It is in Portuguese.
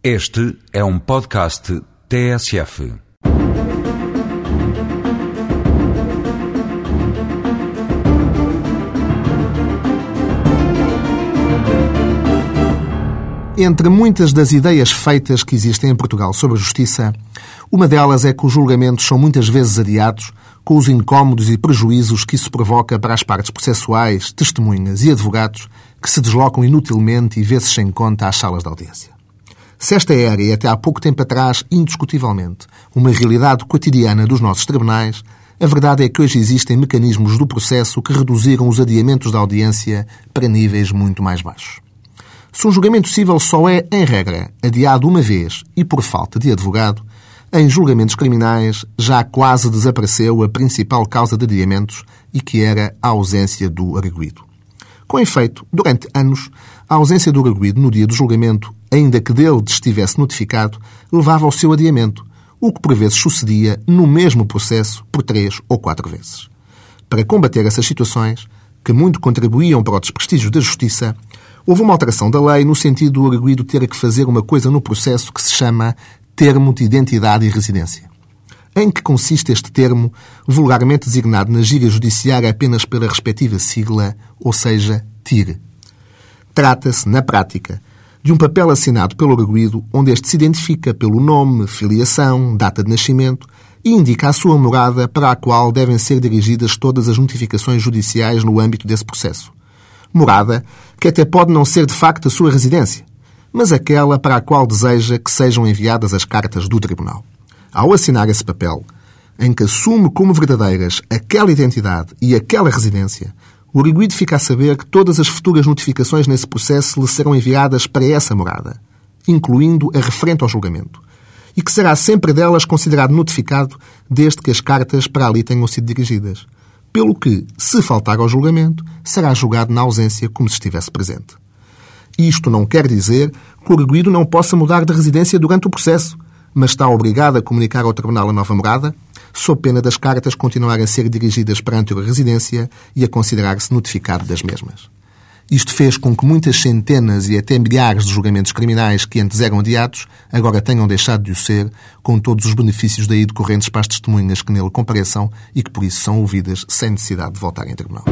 Este é um podcast TSF. Entre muitas das ideias feitas que existem em Portugal sobre a justiça, uma delas é que os julgamentos são muitas vezes adiados, com os incómodos e prejuízos que isso provoca para as partes processuais, testemunhas e advogados que se deslocam inutilmente e vezes sem conta às salas de audiência. Se esta era, e até há pouco tempo atrás, indiscutivelmente, uma realidade cotidiana dos nossos tribunais, a verdade é que hoje existem mecanismos do processo que reduziram os adiamentos da audiência para níveis muito mais baixos. Se um julgamento civil só é, em regra, adiado uma vez e por falta de advogado, em julgamentos criminais já quase desapareceu a principal causa de adiamentos e que era a ausência do arguído. Com efeito, durante anos, a ausência do arguído no dia do julgamento, ainda que dele estivesse notificado, levava ao seu adiamento, o que por vezes sucedia no mesmo processo por três ou quatro vezes. Para combater essas situações, que muito contribuíam para o desprestígio da justiça, houve uma alteração da lei no sentido do arguído ter que fazer uma coisa no processo que se chama termo de identidade e residência. Em que consiste este termo, vulgarmente designado na gíria judiciária apenas pela respectiva sigla, ou seja, TIR? Trata-se, na prática, de um papel assinado pelo arguído onde este se identifica pelo nome, filiação, data de nascimento e indica a sua morada para a qual devem ser dirigidas todas as notificações judiciais no âmbito desse processo morada, que até pode não ser de facto a sua residência, mas aquela para a qual deseja que sejam enviadas as cartas do Tribunal. Ao assinar esse papel, em que assume como verdadeiras aquela identidade e aquela residência, o arguido fica a saber que todas as futuras notificações nesse processo lhe serão enviadas para essa morada, incluindo a referente ao julgamento, e que será sempre delas considerado notificado desde que as cartas para ali tenham sido dirigidas pelo que, se faltar ao julgamento, será julgado na ausência como se estivesse presente. Isto não quer dizer que o arguído não possa mudar de residência durante o processo, mas está obrigado a comunicar ao Tribunal a nova morada, sob pena das cartas continuarem a ser dirigidas para a anterior residência e a considerar-se notificado das mesmas. Isto fez com que muitas centenas e até milhares de julgamentos criminais que antes eram adiados agora tenham deixado de o ser, com todos os benefícios daí decorrentes para as testemunhas que nele compareçam e que por isso são ouvidas sem necessidade de voltarem em tribunal.